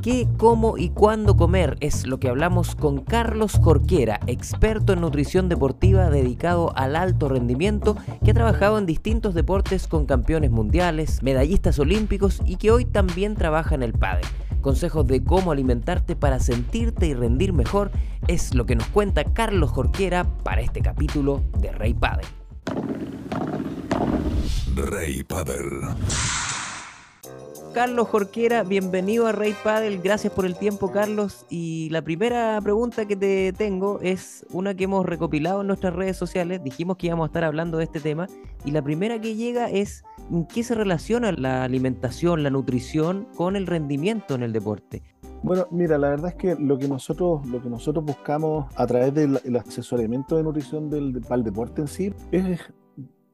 ¿Qué, cómo y cuándo comer? Es lo que hablamos con Carlos Jorquera, experto en nutrición deportiva dedicado al alto rendimiento, que ha trabajado en distintos deportes con campeones mundiales, medallistas olímpicos y que hoy también trabaja en el pádel. Consejos de cómo alimentarte para sentirte y rendir mejor es lo que nos cuenta Carlos Jorquera para este capítulo de Rey Padel. Rey Padel. Carlos Jorquera, bienvenido a Rey Padel, gracias por el tiempo Carlos. Y la primera pregunta que te tengo es una que hemos recopilado en nuestras redes sociales, dijimos que íbamos a estar hablando de este tema, y la primera que llega es ¿en qué se relaciona la alimentación, la nutrición con el rendimiento en el deporte? Bueno, mira, la verdad es que lo que nosotros, lo que nosotros buscamos a través del asesoramiento de nutrición del, del deporte en sí es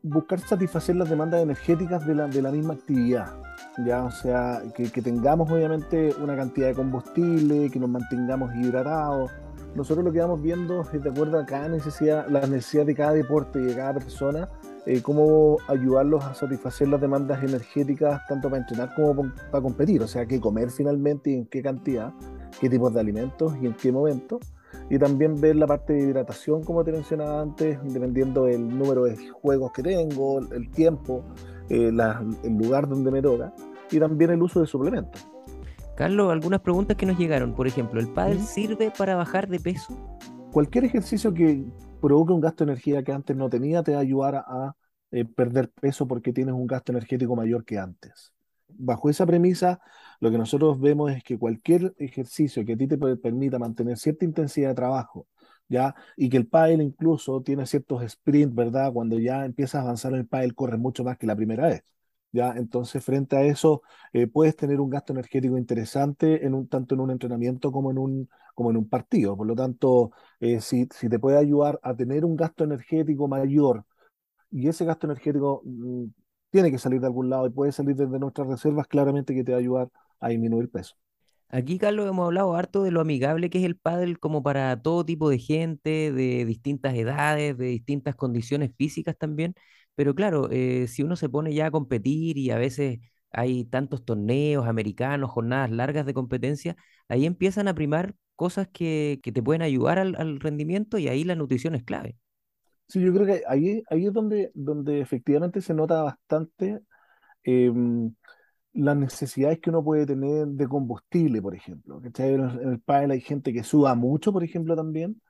buscar satisfacer las demandas energéticas de la, de la misma actividad. Ya, o sea, que, tengamos obviamente una cantidad de combustible, que nos mantengamos hidratados. Nosotros lo que vamos viendo es de acuerdo a cada necesidad, la necesidad de cada deporte y de cada persona, eh, cómo ayudarlos a satisfacer las demandas energéticas tanto para entrenar como para competir. O sea, qué comer finalmente y en qué cantidad, qué tipos de alimentos y en qué momento y también ver la parte de hidratación, como te mencionaba antes, dependiendo del número de juegos que tengo, el tiempo, eh, el lugar donde me toca, y también el uso de suplementos. Carlos, algunas preguntas que nos llegaron. Por ejemplo, ¿el pádel sirve para bajar de peso? Cualquier ejercicio que provoque un gasto de energía que antes no tenía te va a ayudar a, eh, perder peso porque tienes un gasto energético mayor que antes. Bajo esa premisa, lo que nosotros vemos es que cualquier ejercicio que a ti te permita mantener cierta intensidad de trabajo, ¿ya? Y que el pádel incluso tiene ciertos sprints, ¿verdad? Cuando ya empiezas a avanzar en el pádel, corres mucho más que la primera vez, ¿ya? Entonces, frente a eso, eh, puedes tener un gasto energético interesante en un, tanto en un entrenamiento como en un, como en un partido. Por lo tanto, eh, si, si te puede ayudar a tener un gasto energético mayor y ese gasto energético mm, tiene que salir de algún lado y puede salir desde nuestras reservas, claramente que te va a ayudar a disminuir peso. Aquí, Carlos, hemos hablado harto de lo amigable que es el pádel como para todo tipo de gente, de distintas edades, de distintas condiciones físicas también. Pero claro, eh, si uno se pone ya a competir y a veces hay tantos torneos americanos, jornadas largas de competencia, ahí empiezan a primar cosas que, que te pueden ayudar al, al, rendimiento y ahí la nutrición es clave. Sí, yo creo que ahí, ahí es donde, donde efectivamente se nota bastante eh, las necesidades que uno puede tener de combustible, por ejemplo. En el pádel hay gente que suda mucho, por ejemplo, también.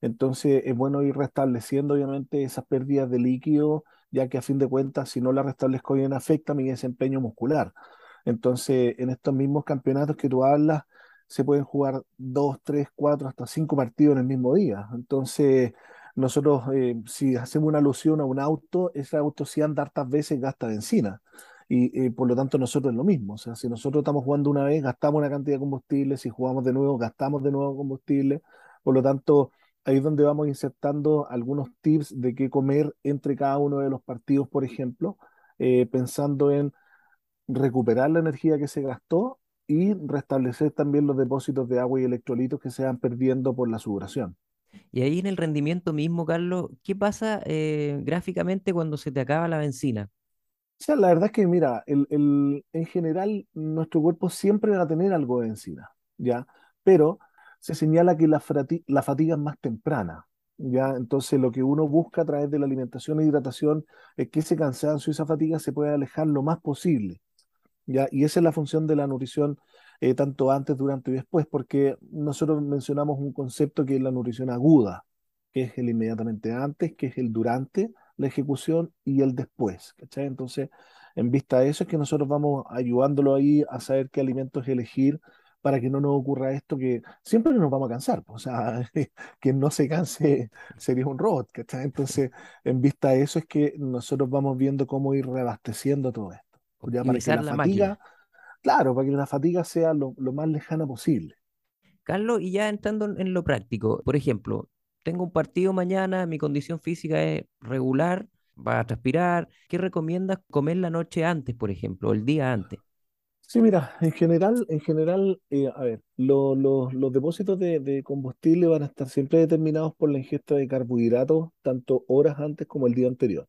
Entonces es bueno ir restableciendo, obviamente, esas pérdidas de líquido, ya que a fin de cuentas, si no la restablezco bien, afecta mi desempeño muscular. Entonces, en estos mismos campeonatos que tú hablas, se pueden jugar dos, tres, cuatro, hasta cinco partidos en el mismo día. Entonces, nosotros, eh, si hacemos una alusión a un auto, ese auto si anda hartas veces gasta benzina y por lo tanto nosotros es lo mismo. O sea, si nosotros estamos jugando una vez, gastamos una cantidad de combustible, si jugamos de nuevo, gastamos de nuevo combustible. Por lo tanto, ahí es donde vamos insertando algunos tips de qué comer entre cada uno de los partidos, por ejemplo, eh, pensando en recuperar la energía que se gastó y restablecer también los depósitos de agua y electrolitos que se van perdiendo por la sudoración. Y ahí en el rendimiento mismo, Carlos, ¿qué pasa eh, gráficamente cuando se te acaba la benzina? O sea, la verdad es que, mira, el, el, en general nuestro cuerpo siempre va a tener algo de benzina, ¿ya? Pero se señala que la, la fatiga es más temprana, ¿ya? Entonces lo que uno busca a través de la alimentación e hidratación es que ese cansancio, esa fatiga se pueda alejar lo más posible, ¿ya? Y esa es la función de la nutrición eh, tanto antes, durante y después, porque nosotros mencionamos un concepto que es la nutrición aguda, que es el inmediatamente antes, que es el durante la ejecución y el después, ¿cachai? Entonces, en vista de eso es que nosotros vamos ayudándolo ahí a saber qué alimentos elegir para que no nos ocurra esto que siempre nos vamos a cansar, o sea, que no se canse sería un robot, ¿cachai? Entonces, en vista de eso es que nosotros vamos viendo cómo ir reabasteciendo todo esto. Ya para que la, fatiga, claro, para que la fatiga sea lo, lo más lejana posible. Carlos, y ya entrando en lo práctico, por ejemplo, tengo un partido mañana, mi condición física es regular, va a transpirar. ¿Qué recomiendas comer la noche antes, por ejemplo, o el día antes? Sí, mira, en general, en general, eh, a ver, los depósitos de, combustible van a estar siempre determinados por la ingesta de carbohidratos, tanto horas antes como el día anterior.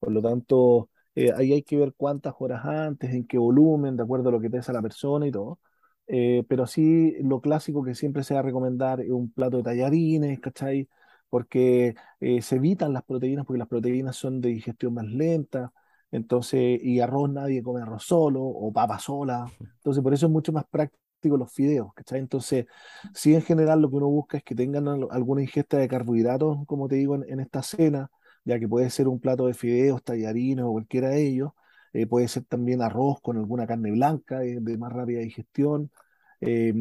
Por lo tanto, eh, ahí hay que ver cuántas horas antes, en qué volumen, de acuerdo a lo que pesa la persona y todo. Eh, pero sí, lo clásico que siempre se va a recomendar es un plato de tallarines, ¿cachai? Porque eh, se evitan las proteínas, porque las proteínas son de digestión más lenta, entonces, y arroz nadie come arroz solo o papa sola, entonces por eso es mucho más práctico los fideos, ¿cachai? Entonces, sí en general lo que uno busca es que tengan al- alguna ingesta de carbohidratos, como te digo, en, en esta cena, ya que puede ser un plato de fideos, tallarines o cualquiera de ellos, eh, puede ser también arroz con alguna carne blanca de, de más rápida digestión, eh,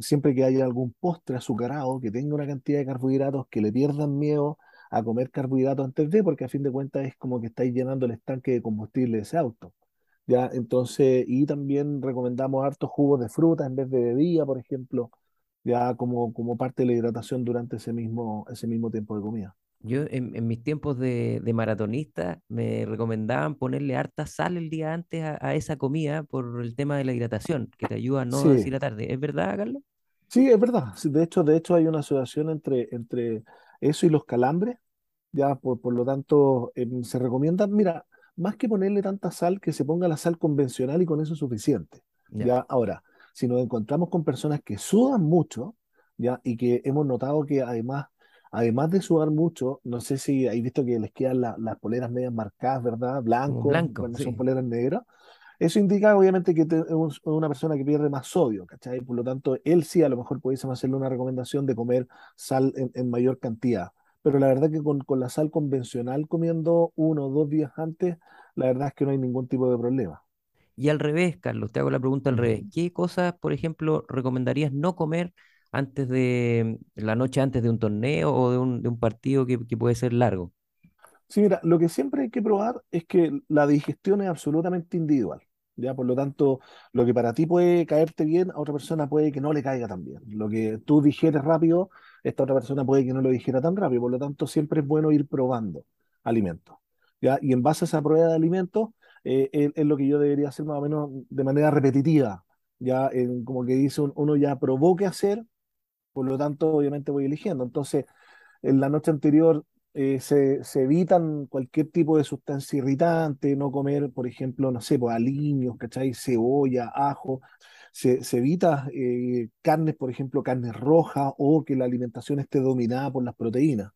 siempre que haya algún postre azucarado que tenga una cantidad de carbohidratos, que le pierdan miedo a comer carbohidratos antes de, porque a fin de cuentas es como que estáis llenando el estanque de combustible de ese auto. Ya, entonces, y también recomendamos hartos jugos de fruta en vez de bebida, por ejemplo, ya como, como parte de la hidratación durante ese mismo, ese mismo tiempo de comida. Yo en, en mis tiempos de, de maratonista me recomendaban ponerle harta sal el día antes a, a esa comida por el tema de la hidratación, que te ayuda a no Sí, deshidratarte. ¿Es verdad, Carlos? sí, es verdad. De hecho, de hecho hay una asociación entre, entre eso y los calambres Ya, por, por lo tanto, em, se recomienda, mira, más que ponerle tanta sal, que se ponga la sal convencional y con eso es suficiente. Ya, Ya, ahora, si nos encontramos con personas que sudan mucho, ya, y que hemos notado que además, además de sudar mucho, no sé si habéis visto que les quedan la- las poleras medias marcadas, ¿verdad? blanco, cuando son poleras negras. Eso indica obviamente que es un- una persona que pierde más sodio, ¿cachai? Por lo tanto, él sí a lo mejor pudiésemos hacerle una recomendación de comer sal en, en mayor cantidad. Pero la verdad que con, con la sal convencional comiendo uno o dos días antes, la verdad es que no hay ningún tipo de problema. Y al revés, Carlos, te hago la pregunta al revés. ¿Qué cosas, por ejemplo, recomendarías no comer antes de la noche antes de un torneo o de un, de un partido que, que puede ser largo? Sí, mira, lo que siempre hay que probar es que la digestión es absolutamente individual. ¿ya? Por lo tanto, lo que para ti puede caerte bien, a otra persona puede que no le caiga tan bien. Lo que tú digieres rápido, esta otra persona puede que no lo digiera tan rápido. Por lo tanto, siempre es bueno ir probando alimentos. ¿ya? Y en base a esa prueba de alimentos, eh, es, lo que yo debería hacer más o menos de manera repetitiva. Ya, como que dice un- uno ya probó hacer, por lo tanto, obviamente voy eligiendo. Entonces, en la noche anterior eh, se, se evitan cualquier tipo de sustancia irritante, no comer, por ejemplo, no sé, pues aliños, ¿cachai? Cebolla, ajo. Se, se evita eh, carnes, por ejemplo, carnes rojas o que la alimentación esté dominada por las proteínas,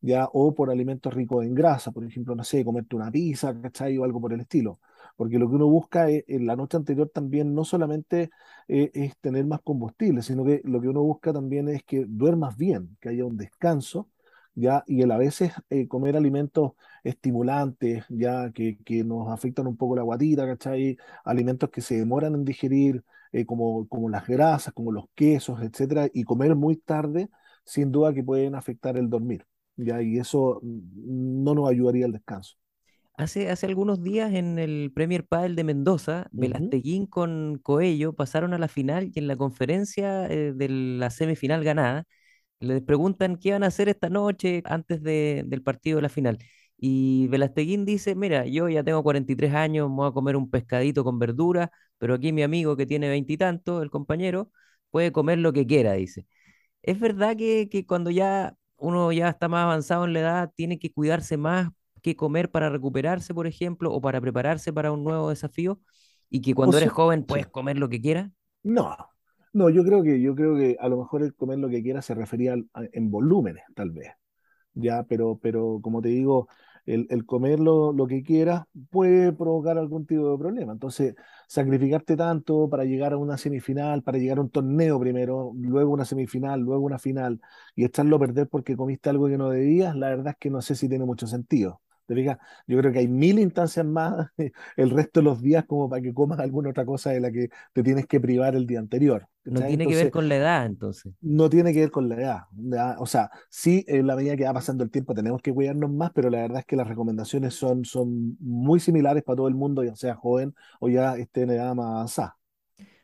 ¿ya? O por alimentos ricos en grasa, por ejemplo, no sé, comerte una pizza, ¿cachai? O algo por el estilo. Porque lo que uno busca es, en la noche anterior también no solamente eh, es tener más combustible, sino que lo que uno busca también es que duermas bien, que haya un descanso ya, y el a veces eh, comer alimentos estimulantes, ya, que, que nos afectan un poco la guatita, ¿cachai? Alimentos que se demoran en digerir, eh, como, como las grasas, como los quesos, etcétera, y comer muy tarde, sin duda que pueden afectar el dormir, ya, y eso mm, no nos ayudaría al descanso. Hace, hace algunos días en el Premier Padel de Mendoza. Velasteguín con Coello pasaron a la final y en la conferencia eh, de la semifinal ganada les preguntan qué van a hacer esta noche antes de- del partido de la final. Y Velasteguín dice, mira, yo ya tengo 43 años, me voy a comer un pescadito con verdura, pero aquí mi amigo que tiene veintitantos, el compañero, puede comer lo que quiera, dice. Es verdad que, que cuando ya uno ya está más avanzado en la edad, tiene que cuidarse más que comer para recuperarse, por ejemplo, o para prepararse para un nuevo desafío, y que O cuando eres joven puedes comer lo que quieras. No, no, yo creo que, yo creo que a lo mejor el comer lo que quiera se refería al- a- en volúmenes, tal vez. ya, pero, pero como te digo, el, el comer lo, lo que quieras puede provocar algún tipo de problema. Entonces, sacrificarte tanto para llegar a una semifinal, para llegar a un torneo primero, luego una semifinal, luego una final, y echarlo a perder porque comiste algo que no debías, la verdad es que no sé si tiene mucho sentido. ¿Te fijas? Yo creo que hay mil instancias más el resto de los días como para que comas alguna otra cosa de la que te tienes que privar el día anterior. No tiene que ver con la edad, entonces. no tiene que ver con la edad. O sea, sí, en la medida que va pasando el tiempo tenemos que cuidarnos más, pero la verdad es que las recomendaciones son, son muy similares para todo el mundo, ya sea joven o ya esté en edad más avanzada.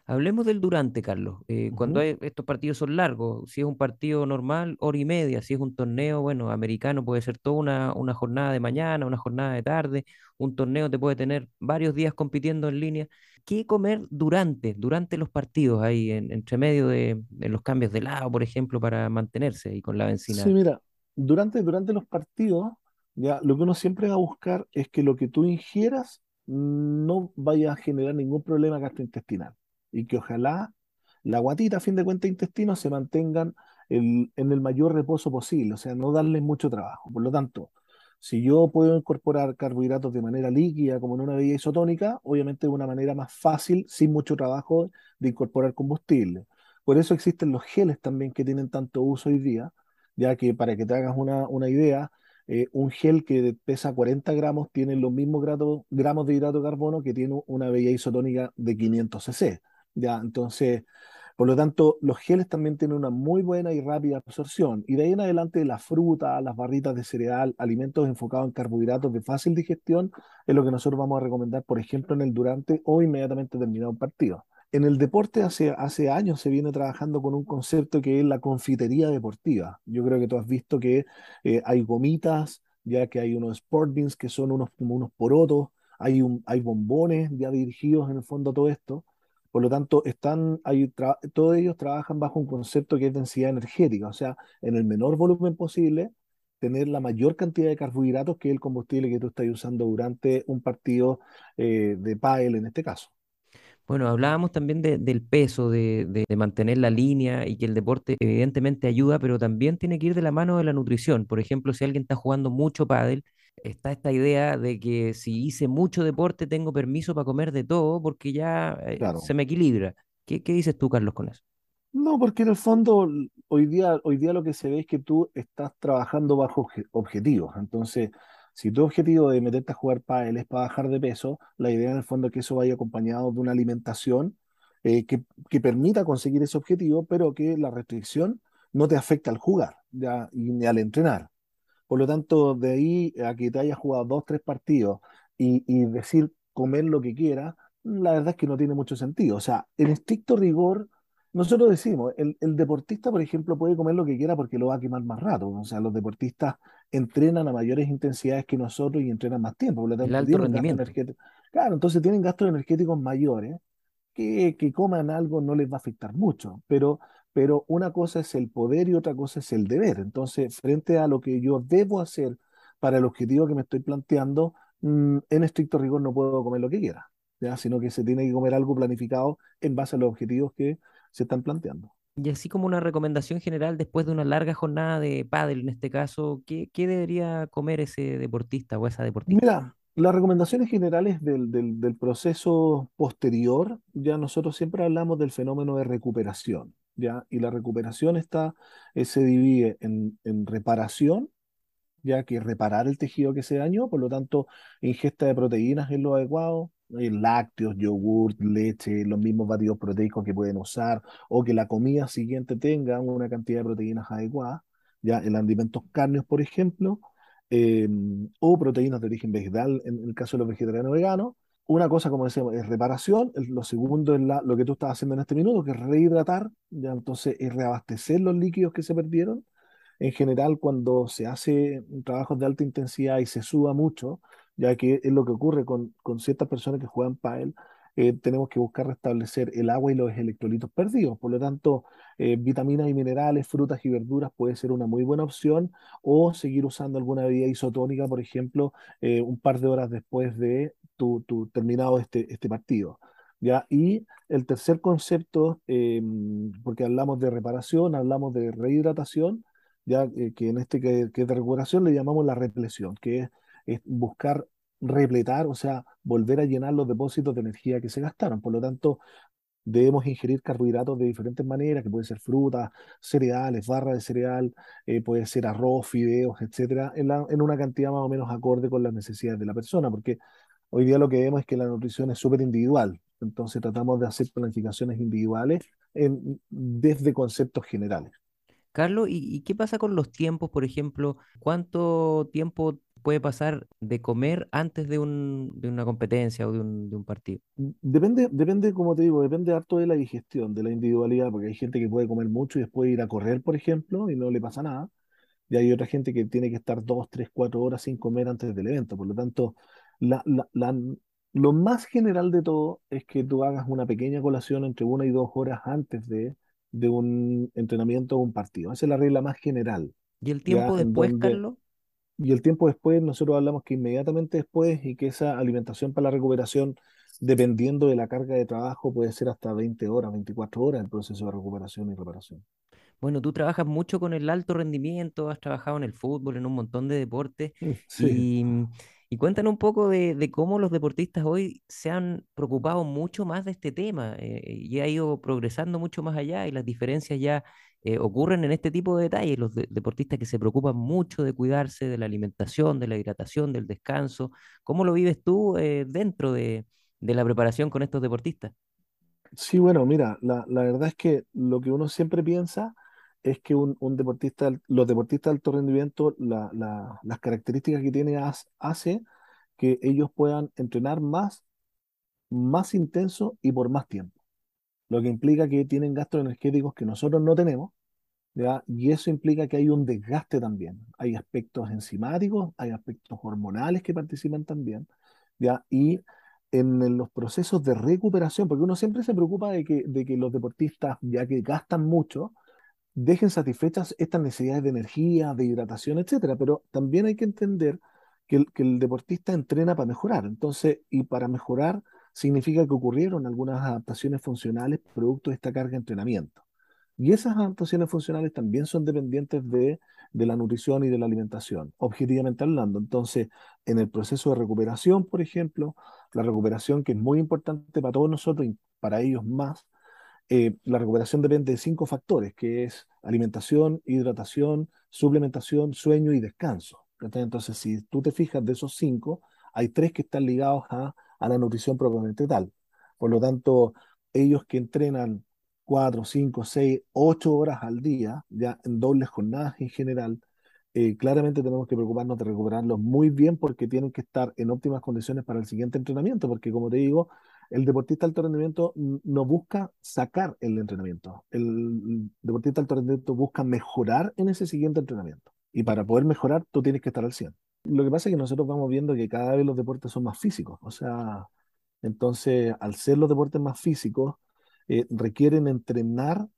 Hablemos del durante, Carlos. Eh, cuando hay- estos partidos son largos, si es un partido normal, hora y media, si es un torneo, bueno, americano puede ser toda una, una jornada de mañana, una jornada de tarde, un torneo te puede tener varios días compitiendo en línea. ¿Qué comer durante, durante los partidos ahí, en, entre medio de, de los cambios de lado, por ejemplo, para mantenerse y con la Sí, benzina? mira, durante, durante los partidos, ya lo que uno siempre va a buscar es que lo que tú ingieras no vaya a generar ningún problema gastrointestinal y que ojalá la guatita, a fin de cuentas, intestinos se mantengan en el mayor reposo posible, o sea, no darles mucho trabajo. Por lo tanto, si yo puedo incorporar carbohidratos de manera líquida, como en una bebida isotónica, obviamente de una manera más fácil, sin mucho trabajo de incorporar combustible. Por eso existen los geles también que tienen tanto uso hoy día, ya que para que te hagas una, una idea, eh, un gel que pesa 40 gramos tiene los mismos gramos de hidrato de carbono que tiene una bebida isotónica de 500 cc. Ya, entonces, por lo tanto, los geles también tienen una muy buena y rápida absorción. Y de ahí en adelante, la fruta, las barritas de cereal, alimentos enfocados en carbohidratos de fácil digestión, es lo que nosotros vamos a recomendar, por ejemplo, en el durante o inmediatamente terminado un partido. En el deporte hace, hace años se viene trabajando con un concepto que es la confitería deportiva. Yo creo que tú has visto que eh, hay gomitas, ya que hay unos sport beans que son unos, como unos porotos, hay, un, hay bombones ya dirigidos en el fondo a todo esto. Por lo tanto, están, todos ellos trabajan bajo un concepto que es densidad energética, o sea, en el menor volumen posible, tener la mayor cantidad de carbohidratos que el combustible que tú estás usando durante un partido eh, de pádel en este caso. Bueno, hablábamos también del peso, de, mantener la línea y que el deporte evidentemente ayuda, pero también tiene que ir de la mano de la nutrición. Por ejemplo, si alguien está jugando mucho pádel, está esta idea de que si hice mucho deporte tengo permiso para comer de todo porque ya eh, se me equilibra. ¿Qué, ¿Qué dices tú, Carlos, con eso? No, porque en el fondo hoy día, hoy día lo que se ve es que tú estás trabajando bajo objetivos. Entonces, si tu objetivo de meterte a jugar pádel es para bajar de peso, la idea en el fondo es que eso vaya acompañado de una alimentación eh, que, que, permita conseguir ese objetivo, pero que la restricción no te afecte al jugar ya, y ni al entrenar. Por lo tanto, de ahí a que te hayas jugado dos, tres partidos y, y decir comer lo que quieras, la verdad es que no tiene mucho sentido. O sea, en estricto rigor, nosotros decimos, el, el, deportista, por ejemplo, puede comer lo que quiera porque lo va a quemar más rato. O sea, los deportistas entrenan a mayores intensidades que nosotros y entrenan más tiempo. Por lo tanto, el alto rendimiento. Claro, entonces tienen gastos energéticos mayores que, que coman algo no les va a afectar mucho. Pero, pero una cosa es el poder y otra cosa es el deber. Entonces, frente a lo que yo debo hacer para el objetivo que me estoy planteando, mm, en estricto rigor no puedo comer lo que quiera, ¿ya? sino que se tiene que comer algo planificado en base a los objetivos que se están planteando. Y así como una recomendación general, después de una larga jornada de pádel, en este caso, ¿qué, qué debería comer ese deportista o esa deportista? Mira, las recomendaciones generales del, del, del, proceso posterior, ya nosotros siempre hablamos del fenómeno de recuperación, Y la recuperación está, eh, se divide en, reparación, ya que reparar el tejido que se dañó, por lo tanto, ingesta de proteínas es lo adecuado, eh, lácteos, yogurt, leche, los mismos batidos proteicos que pueden usar, o que la comida siguiente tenga una cantidad de proteínas adecuada, ya en alimentos carnes, por ejemplo, em, o proteínas de origen vegetal, en el caso de los vegetarianos veganos. Una cosa, como decíamos, es reparación, lo segundo es la, lo que tú estás haciendo en este minuto, que es rehidratar, ya entonces es reabastecer los líquidos que se perdieron. En general, cuando se hace trabajos de alta intensidad y se suba mucho, ya que es lo que ocurre con, con ciertas personas que juegan pádel, eh, tenemos que buscar restablecer el agua y los electrolitos perdidos. Por lo tanto, eh, vitaminas y minerales, frutas y verduras puede ser una muy buena opción o seguir usando alguna bebida isotónica, por ejemplo, eh, un par de horas después de tu, tu terminado este, este partido. ¿ya? Y el tercer concepto, porque hablamos de reparación, hablamos de rehidratación, ya que en este que, que, de recuperación le llamamos la represión, que es es buscar repletar, o sea, volver a llenar los depósitos de energía que se gastaron. Por lo tanto, debemos ingerir carbohidratos de diferentes maneras, que pueden ser frutas, cereales, barras de cereal, eh, puede ser arroz, fideos, etcétera, en, en, una cantidad más o menos acorde con las necesidades de la persona, porque hoy día lo que vemos es que la nutrición es súper individual, entonces tratamos de hacer planificaciones individuales en, desde conceptos generales. Carlos, ¿y, ¿y qué pasa con los tiempos, por ejemplo? ¿Cuánto tiempo puede pasar de comer antes de, un, de una competencia o de un, de un, partido? Depende, depende, como te digo, depende harto de la digestión, de la individualidad, porque hay gente que puede comer mucho y después ir a correr, por ejemplo, y no le pasa nada. Y hay otra gente que tiene que estar dos, tres, cuatro horas sin comer antes del evento. Por lo tanto, la, la, la, lo más general de todo es que tú hagas una pequeña colación entre una y dos horas antes de, de un entrenamiento o un partido. Esa es la regla más general. ¿Y el tiempo después, Carlos? y el tiempo después, nosotros hablamos que inmediatamente después y que esa alimentación para la recuperación dependiendo de la carga de trabajo, puede ser hasta 20 horas, 24 horas el proceso de recuperación y reparación. Bueno, tú trabajas mucho con el alto rendimiento, has trabajado en el fútbol, en un montón de deportes, Sí, y, y cuéntanos un poco de, de cómo los deportistas hoy se han preocupado mucho más de este tema eh, y ha ido progresando mucho más allá y las diferencias ya eh, ocurren en este tipo de detalles. Los de- deportistas que se preocupan mucho de cuidarse de la alimentación, de la hidratación, del descanso. ¿Cómo lo vives tú eh, dentro de, de la preparación con estos deportistas? sí, bueno, mira, la, la verdad es que lo que uno siempre piensa es que un, un deportista, los deportistas de alto rendimiento, la- la- las características que tiene hace que ellos puedan entrenar más, más intenso y por más tiempo. Lo que implica que tienen gastos energéticos que nosotros no tenemos ¿ya? Y eso implica que hay un desgaste también. Hay aspectos enzimáticos, hay aspectos hormonales que participan también, ¿ya? Y en los procesos de recuperación, porque uno siempre se preocupa de que, de que los deportistas, ya que gastan mucho, dejen satisfechas estas necesidades de energía, de hidratación, etcétera, pero también hay que entender que el, deportista entrena para mejorar. Entonces, y para mejorar significa que ocurrieron algunas adaptaciones funcionales producto de esta carga de entrenamiento. Y esas adaptaciones funcionales también son dependientes de, de la nutrición y de la alimentación, objetivamente hablando. Entonces, en el proceso de recuperación, por ejemplo, la recuperación que es muy importante para todos nosotros y para ellos más, eh, la recuperación depende de cinco factores, que es alimentación, hidratación, suplementación, sueño y descanso. Entonces, si tú te fijas de esos cinco, hay tres que están ligados a, a la nutrición propiamente tal. Por lo tanto, ellos que entrenan cuatro, cinco, seis, ocho horas al día, ya en dobles jornadas en general, eh, claramente tenemos que preocuparnos de recuperarlos muy bien porque tienen que estar en óptimas condiciones para el siguiente entrenamiento, porque como te digo, el deportista de alto rendimiento no busca sacar el entrenamiento. El deportista de alto rendimiento busca mejorar en ese siguiente entrenamiento. Y para poder mejorar, tú tienes que estar al 100. Lo que pasa es que nosotros vamos viendo que cada vez los deportes son más físicos. O sea, entonces, al ser los deportes más físicos, eh, requieren entrenar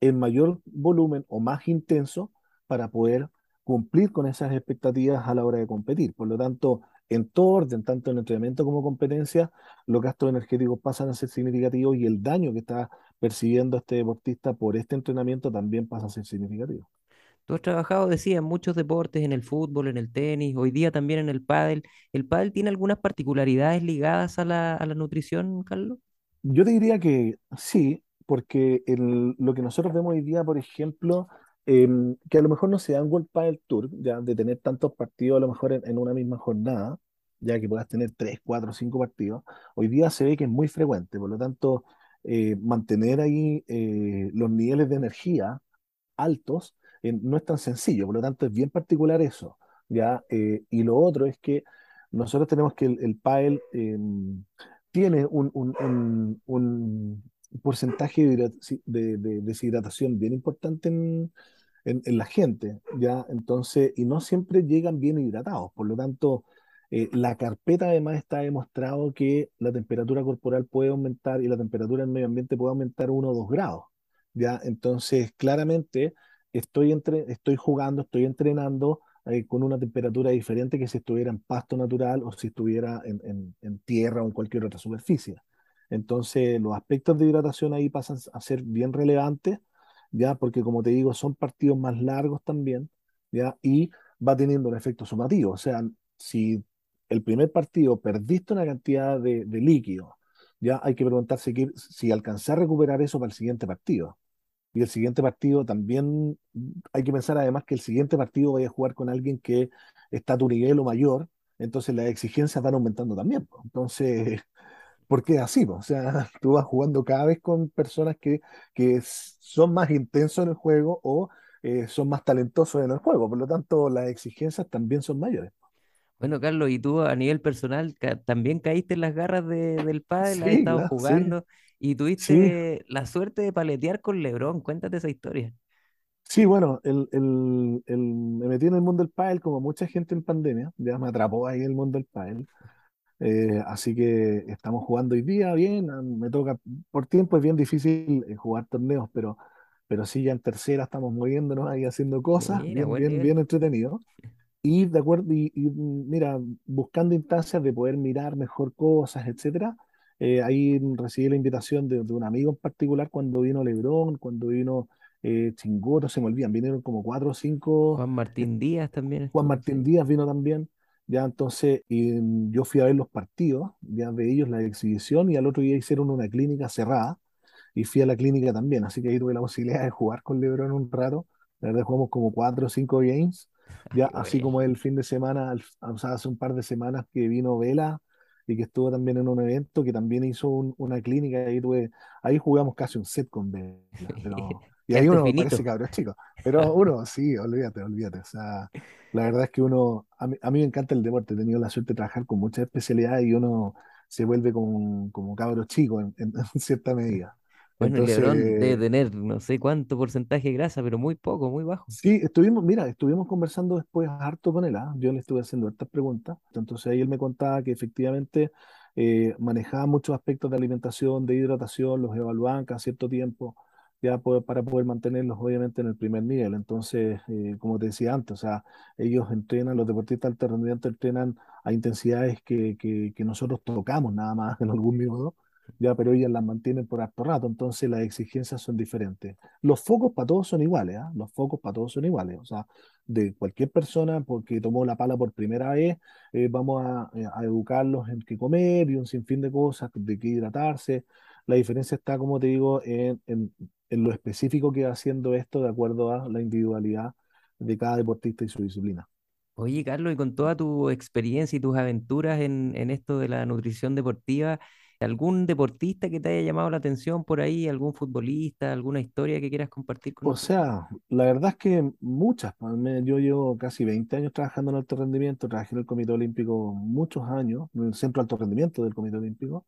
en mayor volumen o más intenso para poder cumplir con esas expectativas a la hora de competir. Por lo tanto, en todo orden, tanto en entrenamiento como competencia, los gastos energéticos pasan a ser significativos y el daño que está percibiendo este deportista por este entrenamiento también pasa a ser significativo. Tú has trabajado, decía, en muchos deportes, en el fútbol, en el tenis, hoy día también en el pádel. ¿El pádel tiene algunas particularidades ligadas a la, a la nutrición, Carlos? Yo te diría que sí, porque el- lo que nosotros vemos hoy día, por ejemplo, em, que a lo mejor no se da en World Padel Tour, ya de tener tantos partidos a lo mejor en, una misma jornada, ya que puedas tener tres, cuatro, cinco partidos, hoy día se ve que es muy frecuente, por lo tanto, eh, mantener ahí eh, los niveles de energía altos eh, no es tan sencillo, por lo tanto es bien particular eso, ¿ya? Y lo otro es que nosotros tenemos que el, el pádel em, tiene un, porcentaje de- de deshidratación bien importante en, en- en la gente, ¿ya? Entonces, y no siempre llegan bien hidratados, por lo tanto, eh, la carpeta además está demostrado que la temperatura corporal puede aumentar y la temperatura del medio ambiente puede aumentar uno o 2 grados. ¿ya? Entonces, claramente estoy, entre, estoy jugando, estoy entrenando eh, con una temperatura diferente que si estuviera en pasto natural o si estuviera en, en- en tierra o en cualquier otra superficie. Entonces, los aspectos de hidratación ahí pasan a ser bien relevantes, ¿ya? Porque como te digo, son partidos más largos también, ¿ya? Y va teniendo un efecto sumativo. O sea, si el primer partido perdiste una cantidad de, de líquido, ya hay que preguntarse si alcanzar a recuperar eso para el siguiente partido. Y el siguiente partido también hay que pensar además que el siguiente partido vaya a jugar con alguien que está a tu nivel o mayor, entonces las exigencias van aumentando también. Entonces, ¿por qué así? O sea, tú vas jugando cada vez con personas que, que son más intensos en el juego o eh, son más talentosos en el juego, por lo tanto las exigencias también son mayores. Bueno, Carlos, ¿y tú a nivel personal ca- también caíste en las garras de- del? ¿Has Sí, estado claro, sí, jugando y sí, tuviste la suerte de paletear con LeBron? Cuéntate esa historia. sí, bueno, el, el- el- me metí en el mundo del pádel como mucha gente en pandemia, ya me atrapó ahí el mundo del pádel. Eh, así que estamos jugando hoy día bien, ah, me toca, por tiempo es bien difícil eh, jugar torneos, pero, pero sí ya en tercera estamos moviéndonos ahí haciendo cosas, Mira, bien, bien, bien entretenido. Y de acuerdo, y, y, mm, mira, buscando instancias de poder mirar mejor cosas, etcétera, eh, ahí recibí la invitación de, de un amigo en particular cuando vino Lebrón, cuando vino eh, Chingoto, se me olvidan, vinieron como cuatro o cinco. Juan Martín Díaz también. Juan Martín. Díaz vino también. Ya entonces y, mm, yo fui a ver los partidos, ya de ellos la exhibición y al otro día hicieron una clínica cerrada y fui a la clínica también, así que ahí tuve la posibilidad de jugar con LeBron un rato. La verdad jugamos como cuatro o cinco games, ya Qué así bueno. como el fin de semana, al- o sea, hace un par de semanas que vino Vela y que estuvo también en un evento que también hizo un- una clínica ahí tuve, ahí jugamos casi un set con Vela, pero y ahí uno parece finito. cabrón chico, pero uno sí, olvídate, olvídate, o sea, la verdad es que uno, a mí, a mí me encanta el deporte, he tenido la suerte de trabajar con muchas especialidades y uno se vuelve como, como cabro chico en en- en cierta medida. Bueno, el Lebrón debe Entonces, tener no sé cuánto porcentaje de grasa, pero muy poco, muy bajo. sí, estuvimos, mira, estuvimos conversando después harto con él, ¿ah? Yo le estuve haciendo estas preguntas. Entonces ahí él me contaba que efectivamente eh, manejaba muchos aspectos de alimentación, de hidratación, los evaluaban cada cierto tiempo, ya po- para poder mantenerlos obviamente en el primer nivel. Entonces, eh, como te decía antes, o sea, ellos entrenan, los deportistas rendimiento entrenan a intensidades que, que, que nosotros tocamos nada más en algún minuto. Ya, pero ellas las mantienen por harto rato, entonces las exigencias son diferentes. Los focos para todos son iguales, ¿ah? Los focos para todos son iguales. O sea, de cualquier persona porque tomó la pala por primera vez, eh, vamos a, eh, a educarlos en qué comer y un sinfín de cosas, de qué hidratarse. La diferencia está, como te digo, en, en, en lo específico que va haciendo esto de acuerdo a la individualidad de cada deportista y su disciplina. Oye, Carlos, y con toda tu experiencia y tus aventuras en, en esto de la nutrición deportiva, ¿algún deportista que te haya llamado la atención por ahí? ¿Algún futbolista? ¿Alguna historia que quieras compartir con O sea, la verdad es que muchas. pues, Yo llevo casi 20 años trabajando en alto rendimiento, trabajé en el Comité Olímpico muchos años, en el Centro Alto Rendimiento del Comité Olímpico.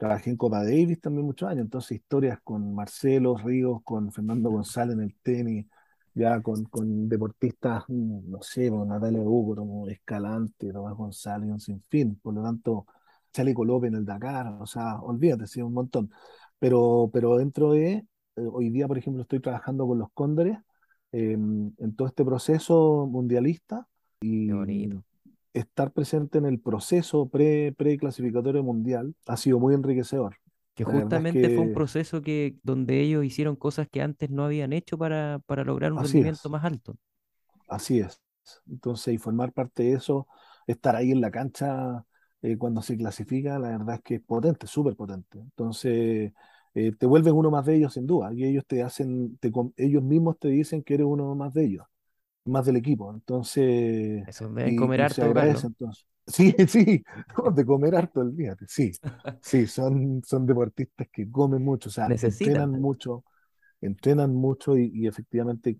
Trabajé en Copa Davis también muchos años, entonces historias con Marcelo Ríos, con Fernando González en el tenis, ya con, con deportistas, mm, no sé, con Natalia Hugo, como Escalante, Tomás González, un sinfín, por lo tanto, Chaleco López en el Dakar, o sea, olvídate, sí, un montón. Pero, pero dentro de, eh, hoy día, por ejemplo, estoy trabajando con los Cóndores eh, en todo este proceso mundialista Qué y bonito. Estar presente en el proceso pre, pre-clasificatorio mundial ha sido muy enriquecedor. Que justamente fue un proceso que, donde ellos hicieron cosas que antes no habían hecho para, para lograr un así rendimiento es, más alto. así es. Entonces, y formar parte de eso, estar ahí en la cancha eh, cuando se clasifica, la verdad es que es potente, súper potente. Entonces, eh, te vuelves uno más de ellos sin duda, y ellos te hacen, te, ellos mismos te dicen que eres uno más de ellos, más del equipo. Entonces, Eso deben comer y, y se harto, agradece entonces. Sí, sí, de comer harto, olvídate, sí, sí, son, son deportistas que comen mucho, o sea, Necesitan. entrenan mucho, entrenan mucho y, y efectivamente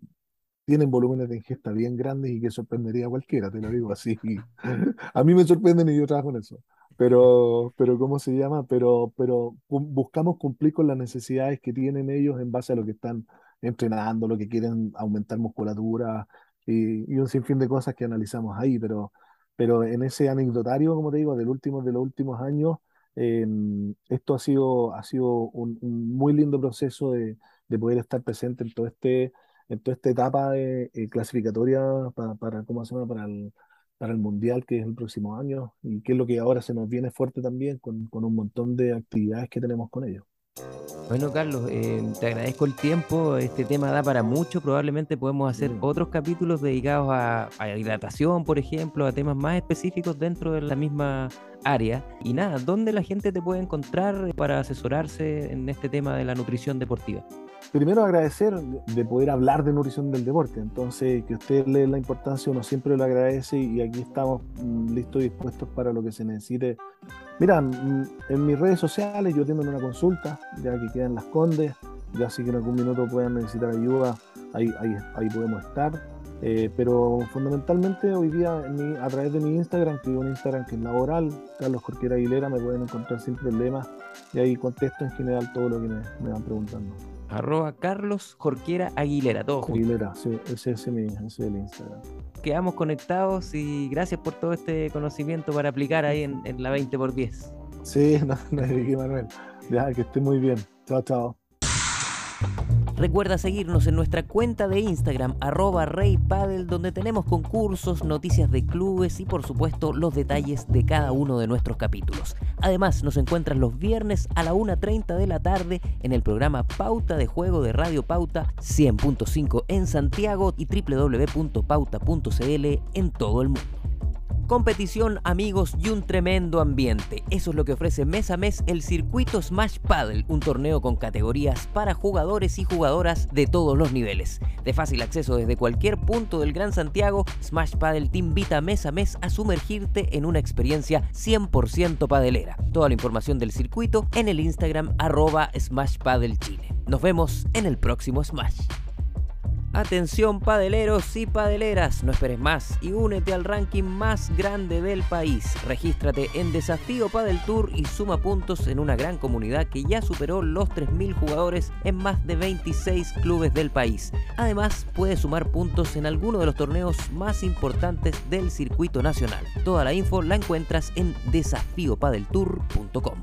tienen volúmenes de ingesta bien grandes y que sorprendería a cualquiera, te lo digo así. A mí me sorprenden y yo trabajo en eso. Pero, pero ¿cómo se llama? Pero, pero buscamos cumplir con las necesidades que tienen ellos en base a lo que están entrenando, lo que quieren aumentar musculatura y, y un sinfín de cosas que analizamos ahí. Pero, pero en ese anecdotario, como te digo, del último, de los últimos años, eh, esto ha sido, ha sido un, muy lindo proceso de, de poder estar presente en todo este en toda esta etapa de, eh, clasificatoria pa- para, ¿cómo se? Para el, para el Mundial, que es el próximo año, y que es lo que ahora se nos viene fuerte también con, con un montón de actividades que tenemos con ellos. Bueno, Carlos, eh, te agradezco el tiempo. Este tema da para mucho. Probablemente podemos hacer Mm. otros capítulos dedicados a, a hidratación, por ejemplo, a temas más específicos dentro de la misma área. Y nada, ¿dónde la gente te puede encontrar para asesorarse en este tema de la nutrición deportiva? Primero agradecer de poder hablar de nutrición del deporte, entonces que usted le dé la importancia, uno siempre lo agradece y aquí estamos mm, listos y dispuestos para lo que se necesite. Mira, mm, en mis redes sociales yo tengo una consulta, ya que quedan Las Condes, ya si que en algún minuto puedan necesitar ayuda, ahí, ahí, ahí podemos estar. Eh, pero fundamentalmente hoy día a través de mi Instagram, que es un Instagram que es laboral, Carlos Jorquera Aguilera, me pueden encontrar sin problemas y ahí contesto en general todo lo que me van preguntando. Arroba Carlos Jorquera Aguilera, todo junto. Aguilera, sí, ese, mi- es el Instagram. Quedamos conectados y gracias por todo este conocimiento para aplicar ahí en, en la 20x10. Sí, no, no Manuel. Ya, que esté muy bien. Chao, chao. Recuerda seguirnos en nuestra cuenta de Instagram arroba reypadel donde tenemos concursos, noticias de clubes y por supuesto los detalles de cada uno de nuestros capítulos. Además nos encuentras los viernes a la 1.30 de la tarde en el programa Pauta de Juego de Radio Pauta 100.5 en Santiago y www.pauta.cl en todo el mundo competición, amigos y un tremendo ambiente. Eso es lo que ofrece mes a mes el circuito Smash Paddle, un torneo con categorías para jugadores y jugadoras de todos los niveles. De fácil acceso desde cualquier punto del Gran Santiago, Smash Paddle te invita mes a mes a sumergirte en una experiencia 100% padelera. Toda la información del circuito en el Instagram arroba. Nos vemos en el próximo Smash. Atención padeleros y padeleras, no esperes más y únete al ranking más grande del país. Regístrate en Desafío Padel Tour y suma puntos en una gran comunidad que ya superó los 3.000 jugadores en más de 26 clubes del país. Además, puedes sumar puntos en alguno de los torneos más importantes del circuito nacional. Toda la info la encuentras en desafiopadeltour.com.